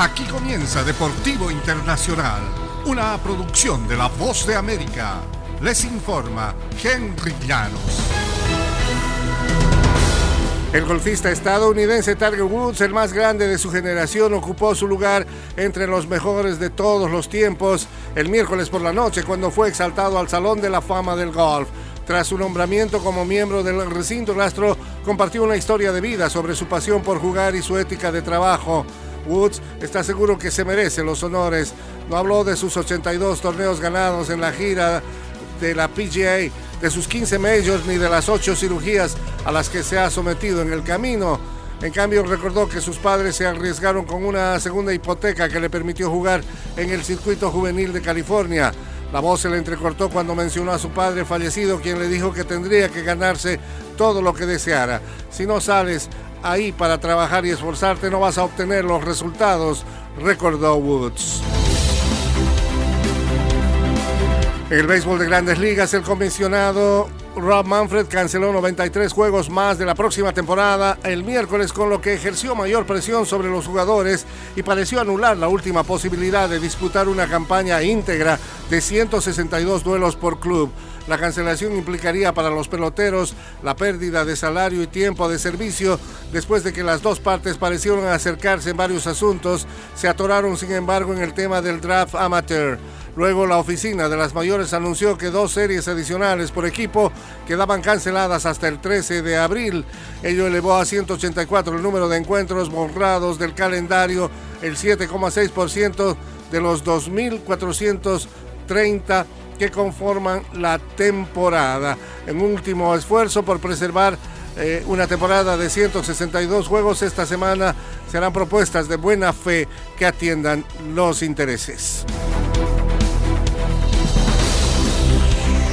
Aquí comienza Deportivo Internacional, una producción de La Voz de América. Les informa Henry Llanos. El golfista estadounidense Tiger Woods, el más grande de su generación, ocupó su lugar entre los mejores de todos los tiempos el miércoles por la noche cuando fue exaltado al Salón de la Fama del Golf. Tras su nombramiento como miembro del recinto, Rastro compartió una historia de vida sobre su pasión por jugar y su ética de trabajo. Woods está seguro que se merece los honores. No habló de sus 82 torneos ganados en la gira de la PGA, de sus 15 majors ni de las 8 cirugías a las que se ha sometido en el camino. En cambio, recordó que sus padres se arriesgaron con una segunda hipoteca que le permitió jugar en el circuito juvenil de California. La voz se le entrecortó cuando mencionó a su padre fallecido, quien le dijo que tendría que ganarse todo lo que deseara. Si no sales ahí para trabajar y esforzarte, no vas a obtener los resultados, recordó Woods. En el béisbol de grandes ligas, el comisionado Rob Manfred canceló 93 juegos más de la próxima temporada el miércoles, con lo que ejerció mayor presión sobre los jugadores y pareció anular la última posibilidad de disputar una campaña íntegra de 162 duelos por club. La cancelación implicaría para los peloteros la pérdida de salario y tiempo de servicio después de que las dos partes parecieron acercarse en varios asuntos. Se atoraron, sin embargo, en el tema del draft amateur. Luego la oficina de las mayores anunció que dos series adicionales por equipo quedaban canceladas hasta el 13 de abril. Ello elevó a 184 el número de encuentros borrados del calendario, el 7,6% de los 2.430 que conforman la temporada. En último esfuerzo por preservar eh, una temporada de 162 juegos, esta semana serán propuestas de buena fe que atiendan los intereses.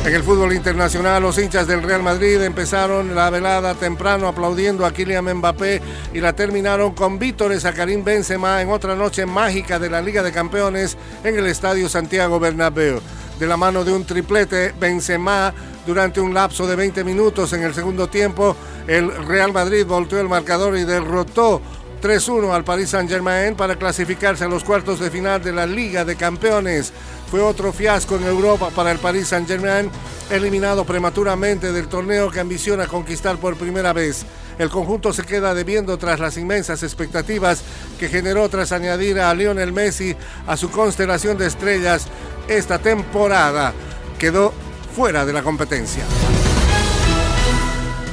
En el fútbol internacional, los hinchas del Real Madrid empezaron la velada temprano aplaudiendo a Kylian Mbappé y la terminaron con vítores a Karim Benzema en otra noche mágica de la Liga de Campeones en el Estadio Santiago Bernabéu. De la mano de un triplete, Benzema durante un lapso de 20 minutos en el segundo tiempo, el Real Madrid volteó el marcador y derrotó 3-1 al Paris Saint-Germain para clasificarse a los cuartos de final de la Liga de Campeones. Fue otro fiasco en Europa para el Paris Saint-Germain, eliminado prematuramente del torneo que ambiciona conquistar por primera vez. El conjunto se queda debiendo tras las inmensas expectativas que generó tras añadir a Lionel Messi a su constelación de estrellas esta temporada. Quedó fuera de la competencia.